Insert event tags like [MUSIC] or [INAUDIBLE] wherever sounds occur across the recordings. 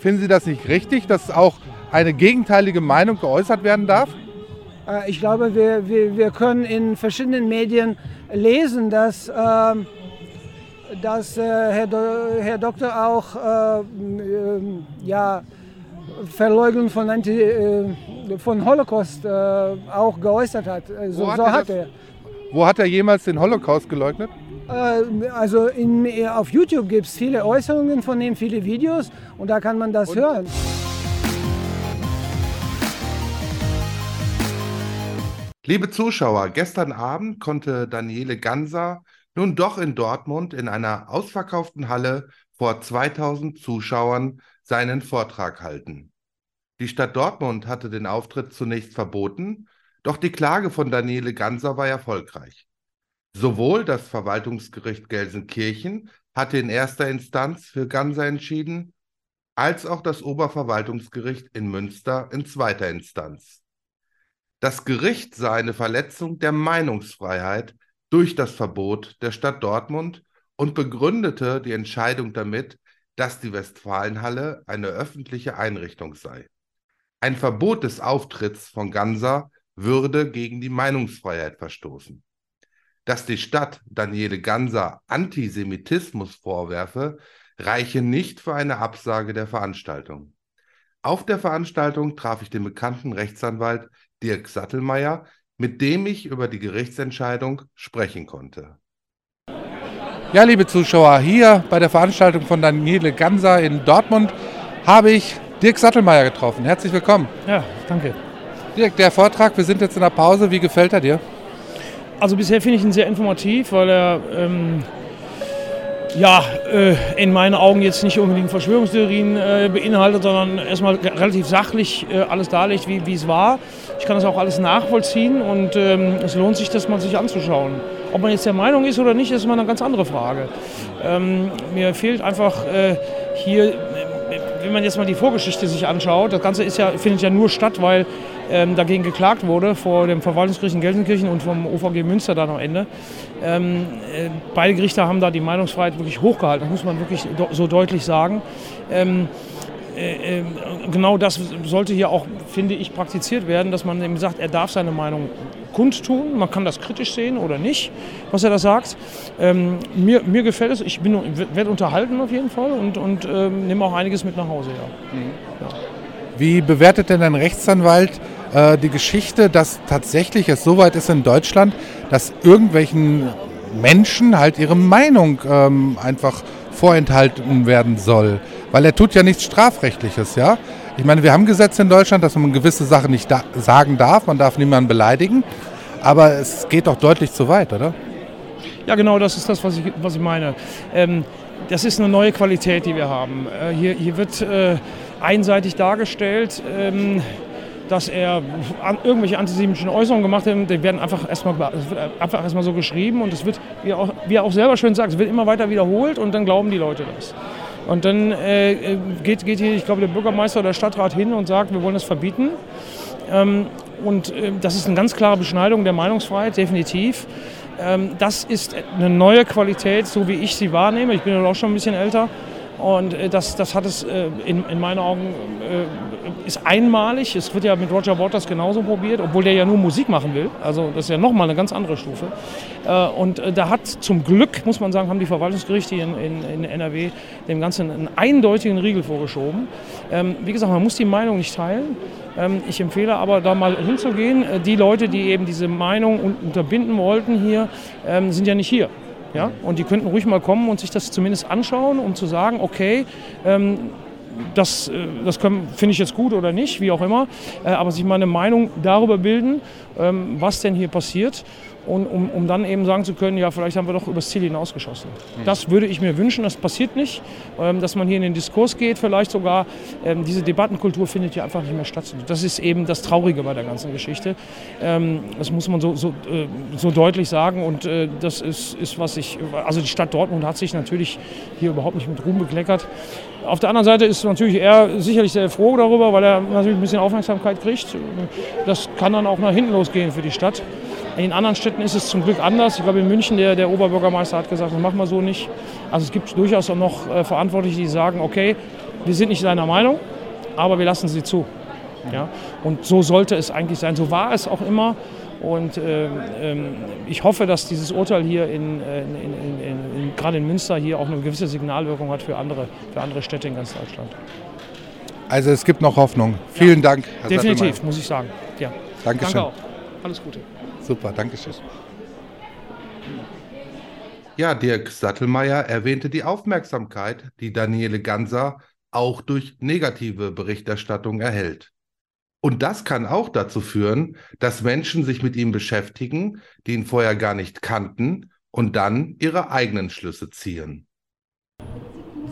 Finden Sie das nicht richtig, dass auch eine gegenteilige Meinung geäußert werden darf? Äh, ich glaube, wir, wir, wir können in verschiedenen Medien lesen, dass, äh, dass äh, Herr, Do Herr Doktor auch äh, ja, Verleugnung von, Anti, äh, von Holocaust äh, auch geäußert hat. So, Wo hat, so er, hat er. wo hat er jemals den Holocaust geleugnet? Äh, Also in, auf YouTube gibt es viele Äußerungen von ihm, viele Videos und da kann man das Und- hören. Liebe Zuschauer, gestern Abend konnte Daniele Ganser nun doch in Dortmund in einer ausverkauften Halle vor 2000 Zuschauern seinen Vortrag halten. Die Stadt Dortmund hatte den Auftritt zunächst verboten, doch die Klage von Daniele Ganser war erfolgreich. Sowohl das Verwaltungsgericht Gelsenkirchen hatte in erster Instanz für Ganser entschieden, als auch das Oberverwaltungsgericht in Münster in zweiter Instanz. Das Gericht sah eine Verletzung der Meinungsfreiheit durch das Verbot der Stadt Dortmund und begründete die Entscheidung damit, dass die Westfalenhalle eine öffentliche Einrichtung sei. Ein Verbot des Auftritts von Ganser würde gegen die Meinungsfreiheit verstoßen. Dass die Stadt Daniele Ganser Antisemitismus vorwerfe, reiche nicht für eine Absage der Veranstaltung. Auf der Veranstaltung traf ich den bekannten Rechtsanwalt Dirk Sattelmeier, mit dem ich über die Gerichtsentscheidung sprechen konnte. Ja, liebe Zuschauer, hier bei der Veranstaltung von Daniele Ganser in Dortmund habe ich Dirk Sattelmeier getroffen. Herzlich willkommen. Ja, danke. Dirk, der Vortrag, wir sind jetzt in der Pause. Wie gefällt er dir? Also bisher finde ich ihn sehr informativ, weil er ähm, ja, äh, in meinen Augen jetzt nicht unbedingt Verschwörungstheorien äh, beinhaltet, sondern erstmal relativ sachlich äh, alles darlegt, wie, es war. Ich kann das auch alles nachvollziehen und ähm, es lohnt sich, das mal sich anzuschauen. Ob man jetzt der Meinung ist oder nicht, ist immer eine ganz andere Frage. Ähm, mir fehlt einfach äh, hier, wenn man jetzt mal die Vorgeschichte sich anschaut, das Ganze ist ja, findet ja nur statt, weil ähm, dagegen geklagt wurde vor dem Verwaltungsgericht in Gelsenkirchen und vom OVG Münster dann am Ende. Ähm, äh, beide Gerichte haben da die Meinungsfreiheit wirklich hochgehalten, das muss man wirklich so deutlich sagen. Ähm, äh, äh, genau das sollte hier auch, finde ich, praktiziert werden, dass man eben sagt, er darf seine Meinung kundtun. Man kann das kritisch sehen oder nicht, was er da sagt. Ähm, mir, mir gefällt es. Ich bin, werde unterhalten auf jeden Fall und, und ähm, nehme auch einiges mit nach Hause. Ja. Wie bewertet denn ein Rechtsanwalt äh, die Geschichte, dass tatsächlich es so weit ist in Deutschland, dass irgendwelchen Menschen halt ihre Meinung ähm, einfach vorenthalten werden soll? Weil er tut ja nichts Strafrechtliches, ja? Ich meine, wir haben Gesetze in Deutschland, dass man gewisse Sachen nicht da sagen darf, man darf niemanden beleidigen, aber es geht doch deutlich zu weit, oder? Ja, genau, das ist das, was ich, was ich meine. Ähm, das ist eine neue Qualität, die wir haben. Äh, hier, hier wird äh, einseitig dargestellt, ähm, dass er an, irgendwelche antisemitischen Äußerungen gemacht hat. Die werden einfach erstmal, einfach erstmal so geschrieben und es wird, wie er, auch, wie er auch selber schön sagt, es wird immer weiter wiederholt und dann glauben die Leute das. Und dann äh, geht, geht hier, ich glaube, der Bürgermeister oder der Stadtrat hin und sagt, wir wollen das verbieten. Ähm, und äh, das ist eine ganz klare Beschneidung der Meinungsfreiheit, definitiv. Ähm, das ist eine neue Qualität, so wie ich sie wahrnehme. Ich bin ja auch schon ein bisschen älter. Und äh, das, das hat es äh, in, in meinen Augen äh, ist einmalig. Es wird ja mit Roger Waters genauso probiert, obwohl der ja nur Musik machen will. Also das ist ja nochmal eine ganz andere Stufe. Und da hat zum Glück, muss man sagen, haben die Verwaltungsgerichte in, in, in NRW dem Ganzen einen eindeutigen Riegel vorgeschoben. Ähm, wie gesagt, man muss die Meinung nicht teilen. Ähm, ich empfehle aber da mal hinzugehen. Die Leute, die eben diese Meinung un- unterbinden wollten hier, ähm, sind ja nicht hier. Ja? Und die könnten ruhig mal kommen und sich das zumindest anschauen, um zu sagen, okay, ähm, das, äh, das finde ich jetzt gut oder nicht, wie auch immer, äh, aber sich mal eine Meinung darüber bilden, ähm, was denn hier passiert. Und um, um dann eben sagen zu können, ja, vielleicht haben wir doch übers Ziel hinausgeschossen. Das würde ich mir wünschen, das passiert nicht, ähm, dass man hier in den Diskurs geht, vielleicht sogar. Ähm, diese Debattenkultur findet ja einfach nicht mehr statt. Das ist eben das Traurige bei der ganzen Geschichte. Ähm, das muss man so, so, äh, so deutlich sagen und äh, das ist, ist, was ich, also die Stadt Dortmund hat sich natürlich hier überhaupt nicht mit Ruhm bekleckert. Auf der anderen Seite ist natürlich er sicherlich sehr froh darüber, weil er natürlich ein bisschen Aufmerksamkeit kriegt. Das kann dann auch nach hinten losgehen für die Stadt. In anderen Städten ist es zum Glück anders. Ich glaube, in München, der, der Oberbürgermeister hat gesagt, das machen wir so nicht. Also es gibt durchaus auch noch äh, Verantwortliche, die sagen, okay, wir sind nicht seiner Meinung, aber wir lassen sie zu. Ja? Und so sollte es eigentlich sein. So war es auch immer. Und ähm, ähm ich hoffe, dass dieses Urteil hier in, in, in, gerade in Münster hier auch eine gewisse Signalwirkung hat für andere, für andere Städte in ganz Deutschland. Also es gibt noch Hoffnung. Vielen ja, Dank. Herr definitiv, Sattelmeier. muss ich sagen. Ja. Dankeschön. Danke auch. Alles Gute. Super, Dankeschön. Ja, Dirk Sattelmeier erwähnte die Aufmerksamkeit, die Daniele Ganser auch durch negative Berichterstattung erhält. Und das kann auch dazu führen, dass Menschen sich mit ihm beschäftigen, die ihn vorher gar nicht kannten und dann ihre eigenen Schlüsse ziehen.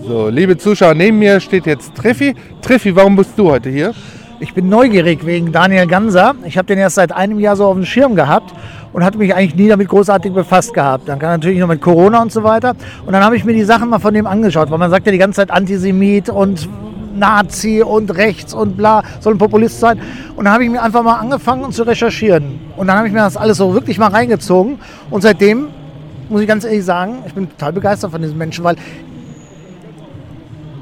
So, liebe Zuschauer, neben mir steht jetzt Triffi. Triffi, warum bist du heute hier? Ich bin neugierig wegen Daniel Ganser. Ich habe den erst seit einem Jahr so auf dem Schirm gehabt und hatte mich eigentlich nie damit großartig befasst gehabt. Dann kam natürlich noch mit Corona und so weiter. Und dann habe ich mir die Sachen mal von dem angeschaut, weil man sagt ja die ganze Zeit Antisemit und Nazi und rechts und bla, soll ein Populist sein. Und dann habe ich mir einfach mal angefangen zu recherchieren. Und dann habe ich mir das alles so wirklich mal reingezogen. Und seitdem muss ich ganz ehrlich sagen, ich bin total begeistert von diesen Menschen, weil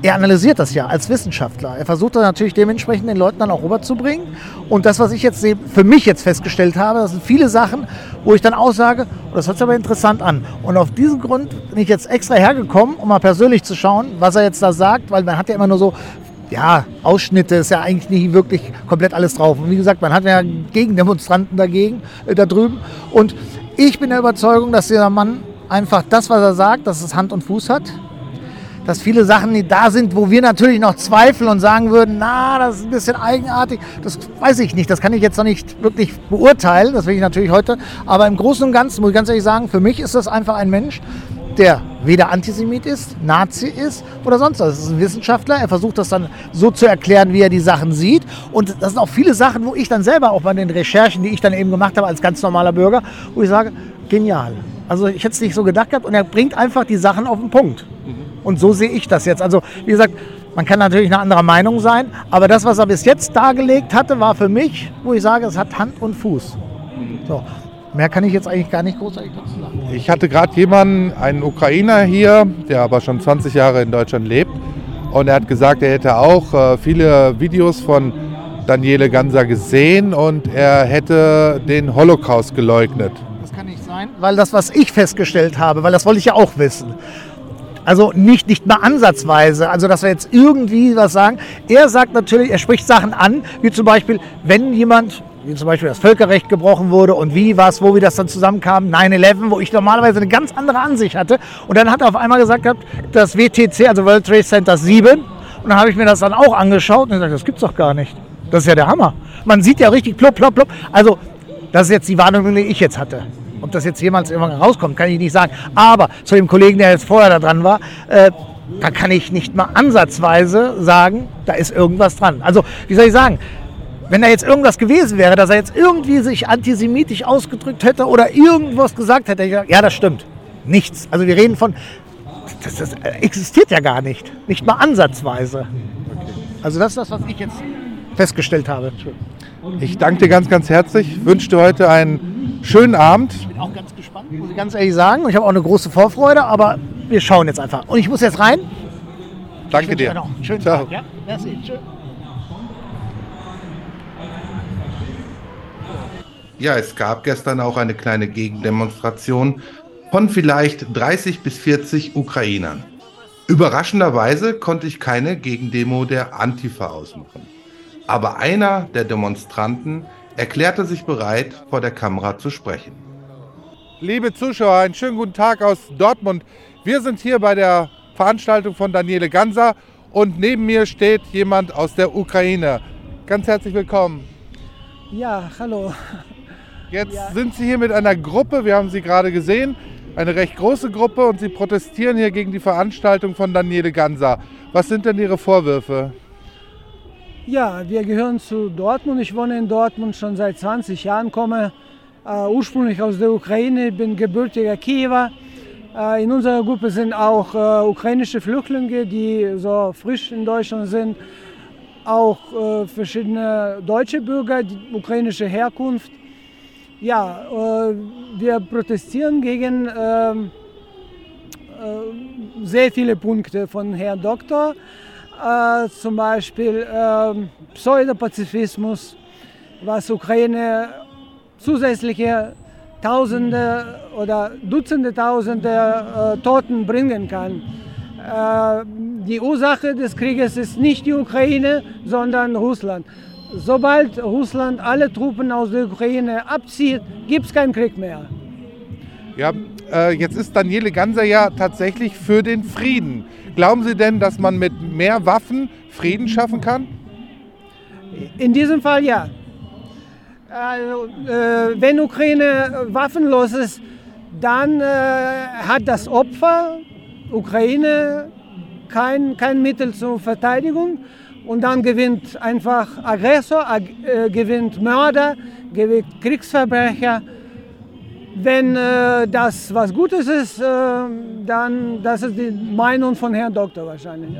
er analysiert das ja als Wissenschaftler. Er versucht dann natürlich dementsprechend den Leuten dann auch rüberzubringen. Und das, was ich jetzt für mich jetzt festgestellt habe, das sind viele Sachen, wo ich dann auch sage, oh, das hört sich aber interessant an. Und auf diesen Grund bin ich jetzt extra hergekommen, um mal persönlich zu schauen, was er jetzt da sagt, weil man hat ja immer nur so ja, Ausschnitte ist ja eigentlich nicht wirklich komplett alles drauf. Und wie gesagt, man hat ja Gegendemonstranten dagegen, äh, da drüben. Und ich bin der Überzeugung, dass dieser Mann einfach das, was er sagt, dass es Hand und Fuß hat dass viele Sachen die da sind, wo wir natürlich noch zweifeln und sagen würden, na, das ist ein bisschen eigenartig. Das weiß ich nicht, das kann ich jetzt noch nicht wirklich beurteilen, das will ich natürlich heute. Aber im Großen und Ganzen muss ich ganz ehrlich sagen, für mich ist das einfach ein Mensch, der weder Antisemit ist, Nazi ist oder sonst was. Das ist ein Wissenschaftler. Er versucht das dann so zu erklären, wie er die Sachen sieht. Und das sind auch viele Sachen, wo ich dann selber auch bei den Recherchen, die ich dann eben gemacht habe als ganz normaler Bürger, wo ich sage, genial. Also ich hätte es nicht so gedacht gehabt und er bringt einfach die Sachen auf den Punkt. Und so sehe ich das jetzt. Also wie gesagt, man kann natürlich eine andere Meinung sein, aber das, was er bis jetzt dargelegt hatte, war für mich, wo ich sage, es hat Hand und Fuß. So. Mehr kann ich jetzt eigentlich gar nicht großartig dazu sagen. Ich hatte gerade jemanden, einen Ukrainer hier, der aber schon 20 Jahre in Deutschland lebt. Und er hat gesagt, er hätte auch äh, viele Videos von Daniele Ganser gesehen und er hätte den Holocaust geleugnet. Das kann nicht sein, weil das, was ich festgestellt habe, weil das wollte ich ja auch wissen. Also nicht, nicht mal ansatzweise, also dass wir jetzt irgendwie was sagen. Er sagt natürlich, er spricht Sachen an, wie zum Beispiel, wenn jemand, wie zum Beispiel das Völkerrecht gebrochen wurde und wie, was, wo, wie das dann zusammenkam, 9-11, wo ich normalerweise eine ganz andere Ansicht hatte. Und dann hat er auf einmal gesagt das WTC, also World Trade Center 7. Und dann habe ich mir das dann auch angeschaut und gesagt, das gibt's doch gar nicht. Das ist ja der Hammer. Man sieht ja richtig plopp, plopp, plopp. Also, das ist jetzt die Warnung, die ich jetzt hatte. Ob das jetzt jemals irgendwann rauskommt, kann ich nicht sagen. Aber zu dem Kollegen, der jetzt vorher da dran war, äh, da kann ich nicht mal ansatzweise sagen, da ist irgendwas dran. Also, wie soll ich sagen? Wenn da jetzt irgendwas gewesen wäre, dass er jetzt irgendwie sich antisemitisch ausgedrückt hätte oder irgendwas gesagt hätte, gesagt, ja, das stimmt. Nichts. Also wir reden von, das, das existiert ja gar nicht. Nicht mal ansatzweise. Also das ist das, was ich jetzt festgestellt habe. Ich danke dir ganz, ganz herzlich. Ich wünsche dir heute einen schönen Abend. Ich bin auch ganz gespannt, muss ich ganz ehrlich sagen. Ich habe auch eine große Vorfreude, aber wir schauen jetzt einfach. Und ich muss jetzt rein. Danke dir. Schönen Ciao. Tag. Ja? Merci. Tschö. Ja, es gab gestern auch eine kleine Gegendemonstration von vielleicht 30 bis 40 Ukrainern. Überraschenderweise konnte ich keine Gegendemo der Antifa ausmachen. Aber einer der Demonstranten erklärte sich bereit, vor der Kamera zu sprechen. Liebe Zuschauer, einen schönen guten Tag aus Dortmund. Wir sind hier bei der Veranstaltung von Daniele Ganser und neben mir steht jemand aus der Ukraine. Ganz herzlich willkommen. Ja, hallo. Jetzt ja. sind Sie hier mit einer Gruppe, wir haben Sie gerade gesehen, eine recht große Gruppe und Sie protestieren hier gegen die Veranstaltung von Daniele Ganser. Was sind denn Ihre Vorwürfe? Ja, wir gehören zu Dortmund. Ich wohne in Dortmund schon seit 20 Jahren, komme äh, ursprünglich aus der Ukraine, bin gebürtiger Kiewer. Äh, in unserer Gruppe sind auch äh, ukrainische Flüchtlinge, die so frisch in Deutschland sind, auch äh, verschiedene deutsche Bürger, die ukrainische Herkunft. Ja, äh, wir protestieren gegen ähm, äh, sehr viele Punkte von Herrn Doktor. Äh, zum Beispiel äh, Pseudopazifismus, was Ukraine zusätzliche Tausende oder Dutzende Tausende äh, Toten bringen kann. Äh, die Ursache des Krieges ist nicht die Ukraine, sondern Russland. Sobald Russland alle Truppen aus der Ukraine abzieht, gibt es keinen Krieg mehr. Ja, äh, jetzt ist Daniele Ganser ja tatsächlich für den Frieden. Glauben Sie denn, dass man mit mehr Waffen Frieden schaffen kann? In diesem Fall ja. Also, äh, wenn Ukraine waffenlos ist, dann äh, hat das Opfer Ukraine kein, kein Mittel zur Verteidigung und dann gewinnt einfach Aggressor, äh, gewinnt Mörder, gewinnt Kriegsverbrecher. Wenn äh, das was Gutes ist, äh, dann das ist die Meinung von Herrn Doktor wahrscheinlich.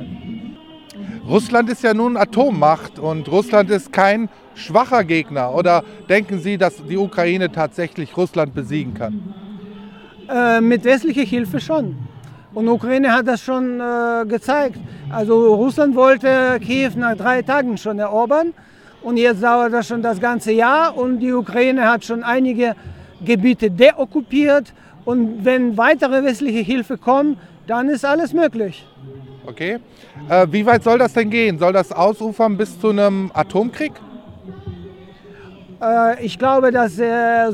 Russland ist ja nun Atommacht und Russland ist kein schwacher Gegner. Oder denken Sie, dass die Ukraine tatsächlich Russland besiegen kann? Äh, mit westlicher Hilfe schon. Und Ukraine hat das schon äh, gezeigt. Also Russland wollte Kiew nach drei Tagen schon erobern und jetzt dauert das schon das ganze Jahr und die Ukraine hat schon einige Gebiete deokkupiert und wenn weitere westliche Hilfe kommt, dann ist alles möglich. Okay. Äh, wie weit soll das denn gehen? Soll das ausufern bis zu einem Atomkrieg? Äh, ich glaube, dass äh,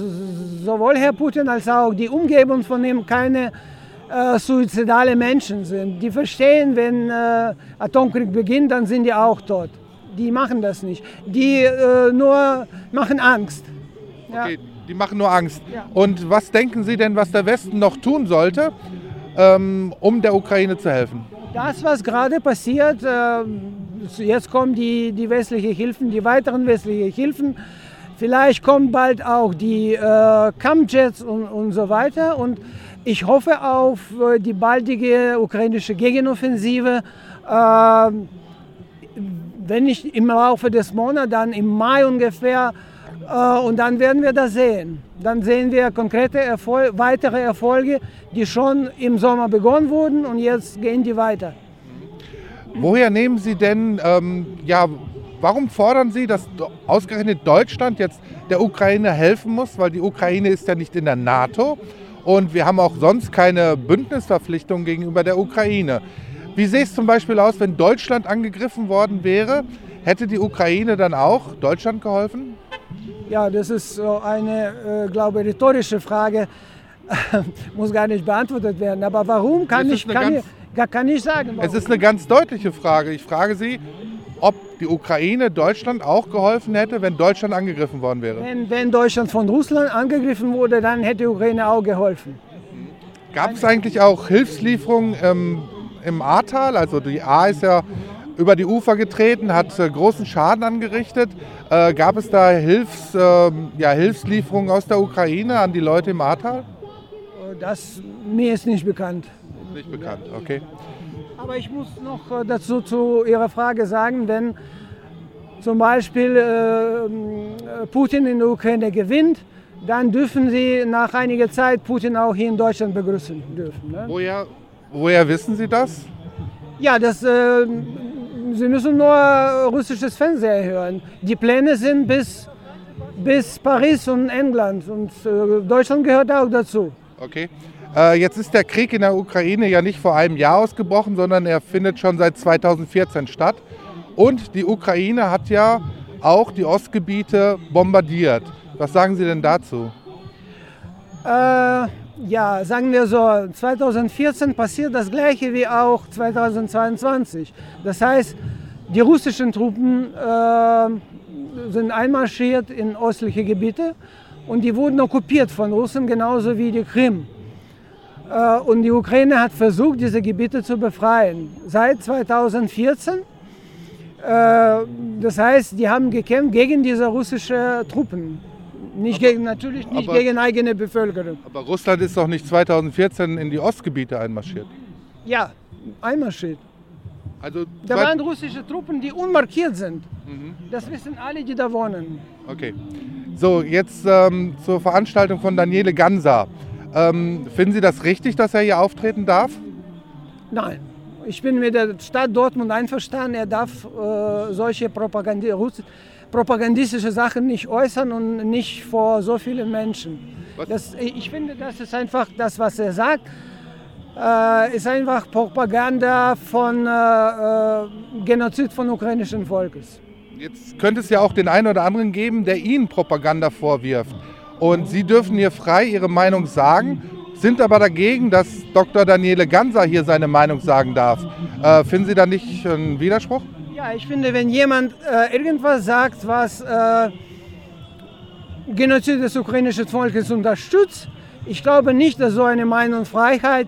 sowohl Herr Putin als auch die Umgebung von ihm keine äh, suizidale Menschen sind. Die verstehen, wenn äh, Atomkrieg beginnt, dann sind die auch tot. Die machen das nicht. Die äh, nur machen Angst. Okay, die machen nur Angst. Und was denken Sie denn, was der Westen noch tun sollte, ähm, um der Ukraine zu helfen? Das, was gerade passiert, äh, jetzt kommen die, die westlichen Hilfen, die weiteren westlichen Hilfen. Vielleicht kommen bald auch die äh, Kampfjets und, und so weiter. Und ich hoffe auf äh, die baldige ukrainische Gegenoffensive. Ähm, wenn nicht im Laufe des Monats, dann im Mai ungefähr. Äh, und dann werden wir das sehen. Dann sehen wir konkrete Erfol weitere Erfolge, die schon im Sommer begonnen wurden und jetzt gehen die weiter. Woher nehmen Sie denn, ähm, ja, warum fordern Sie, dass ausgerechnet Deutschland jetzt der Ukraine helfen muss? Weil die Ukraine ist ja nicht in der NATO. Und wir haben auch sonst keine Bündnisverpflichtung gegenüber der Ukraine. Wie sähe es zum Beispiel aus, wenn Deutschland angegriffen worden wäre? Hätte die Ukraine dann auch Deutschland geholfen? Ja, das ist eine, äh, glaube ich, rhetorische Frage. [LAUGHS] Muss gar nicht beantwortet werden. Aber warum kann ich, kann, ich, kann ich sagen. Warum. Es ist eine ganz deutliche Frage. Ich frage Sie, ob die Ukraine Deutschland auch geholfen hätte, wenn Deutschland angegriffen worden wäre. Wenn, wenn Deutschland von Russland angegriffen wurde, dann hätte die Ukraine auch geholfen. Gab es eigentlich auch Hilfslieferungen ähm, im Ahrtal? Also die Ahr ist ja über die Ufer getreten, hat äh, großen Schaden angerichtet. Äh, gab es da Hilfs, äh, ja, Hilfslieferungen aus der Ukraine an die Leute im Ahrtal? Das mir ist nicht bekannt. Nicht bekannt, okay. Aber ich muss noch äh, dazu zu Ihrer Frage sagen, wenn zum Beispiel äh, Putin in der Ukraine gewinnt, dann dürfen Sie nach einiger Zeit Putin auch hier in Deutschland begrüßen dürfen. Ne? Woher, woher wissen Sie das? Ja, das, äh, Sie müssen nur russisches Fernsehen hören. Die Pläne sind bis, bis Paris und England und äh, Deutschland gehört auch dazu. Okay. Äh, jetzt ist der Krieg in der Ukraine ja nicht vor einem Jahr ausgebrochen, sondern er findet schon seit 2014 statt. Und die Ukraine hat ja auch die Ostgebiete bombardiert. Was sagen Sie denn dazu? Äh, ja, sagen wir so, 2014 passiert das gleiche wie auch 2022. Das heißt, die russischen Truppen äh, sind einmarschiert in östliche Gebiete und die wurden okkupiert von Russen, genauso wie die Krim. Äh, und die Ukraine hat versucht, diese Gebiete zu befreien. Seit 2014. Äh, das heißt, die haben gekämpft gegen diese russischen Truppen. Nicht aber, gegen, natürlich nicht aber, gegen eigene Bevölkerung. Aber Russland ist doch nicht 2014 in die Ostgebiete einmarschiert. Ja, einmarschiert. Also da waren russische Truppen, die unmarkiert sind. Mhm. Das wissen alle, die da wohnen. Okay. So, jetzt ähm, zur Veranstaltung von Daniele Ganser. Ähm, finden Sie das richtig, dass er hier auftreten darf? Nein. Ich bin mit der Stadt Dortmund einverstanden. Er darf äh, solche Propagandi propagandistische Sachen nicht äußern und nicht vor so vielen Menschen. Das, ich finde, das ist einfach das, was er sagt, äh, ist einfach Propaganda von äh, äh Genozid von ukrainischen Volkes. Jetzt könnte es ja auch den einen oder anderen geben, der Ihnen Propaganda vorwirft. Und Sie dürfen hier frei Ihre Meinung sagen, sind aber dagegen, dass Dr. Daniele Ganser hier seine Meinung sagen darf. Äh, finden Sie da nicht einen Widerspruch? Ja, ich finde, wenn jemand äh, irgendwas sagt, was äh, Genozid des ukrainischen Volkes unterstützt, ich glaube nicht, dass so eine Meinungsfreiheit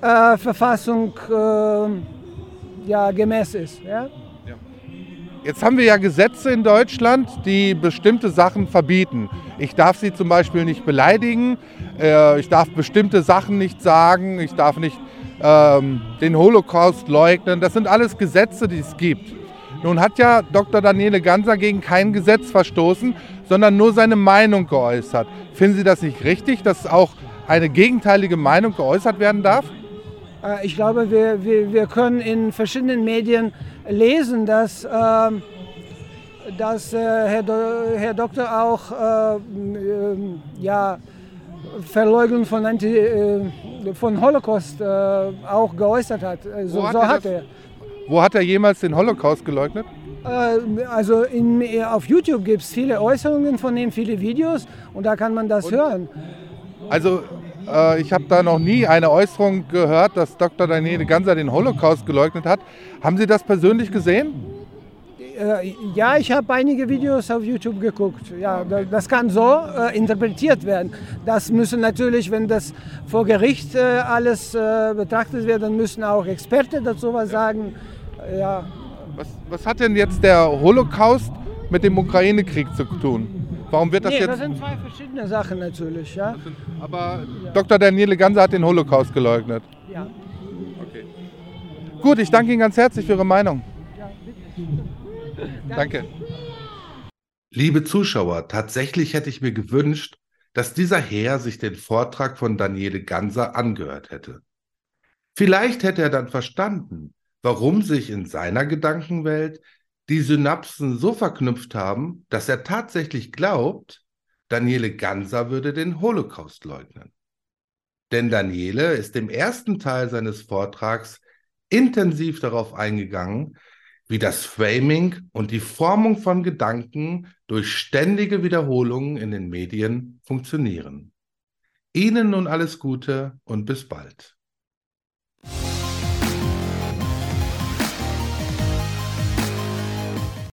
äh, Verfassung äh, ja, gemäß ist. Ja? Jetzt haben wir ja Gesetze in Deutschland, die bestimmte Sachen verbieten. Ich darf sie zum Beispiel nicht beleidigen, äh, ich darf bestimmte Sachen nicht sagen, ich darf nicht ähm, den Holocaust leugnen. Das sind alles Gesetze, die es gibt. Nun hat ja Dr. Daniele Ganser gegen kein Gesetz verstoßen, sondern nur seine Meinung geäußert. Finden Sie das nicht richtig, dass auch eine gegenteilige Meinung geäußert werden darf? Äh, ich glaube, wir, wir, wir können in verschiedenen Medien lesen, dass, äh, dass äh, Herr, Do Herr Doktor auch äh, ja, Verleugnung von, Anti, äh, von Holocaust äh, auch geäußert hat. So, hat, so er, hat er. Wo hat er jemals den Holocaust geleugnet? Also in, auf YouTube gibt es viele Äußerungen von ihm, viele Videos und da kann man das und, hören. Also äh, ich habe da noch nie eine Äußerung gehört, dass Dr. Daniele Ganser den Holocaust geleugnet hat. Haben Sie das persönlich gesehen? Äh, ja, ich habe einige Videos auf YouTube geguckt. Ja, das kann so äh, interpretiert werden. Das müssen natürlich, wenn das vor Gericht äh, alles äh, betrachtet wird, dann müssen auch Experten dazu was sagen. Ja. Was, was hat denn jetzt der Holocaust mit dem Ukraine-Krieg zu tun? Warum wird das nee, jetzt? Das sind zwei verschiedene Sachen natürlich, ja. Sind, aber ja. Dr. Daniele Ganser hat den Holocaust geleugnet. Ja. Okay. Gut, ich danke Ihnen ganz herzlich für Ihre Meinung. Ja, bitte. [LAUGHS] danke. Liebe Zuschauer, tatsächlich hätte ich mir gewünscht, dass dieser Herr sich den Vortrag von Daniele Ganser angehört hätte. Vielleicht hätte er dann verstanden, warum sich in seiner Gedankenwelt die Synapsen so verknüpft haben, dass er tatsächlich glaubt, Daniele Ganser würde den Holocaust leugnen. Denn Daniele ist im ersten Teil seines Vortrags intensiv darauf eingegangen, wie das Framing und die Formung von Gedanken durch ständige Wiederholungen in den Medien funktionieren. Ihnen nun alles Gute und bis bald.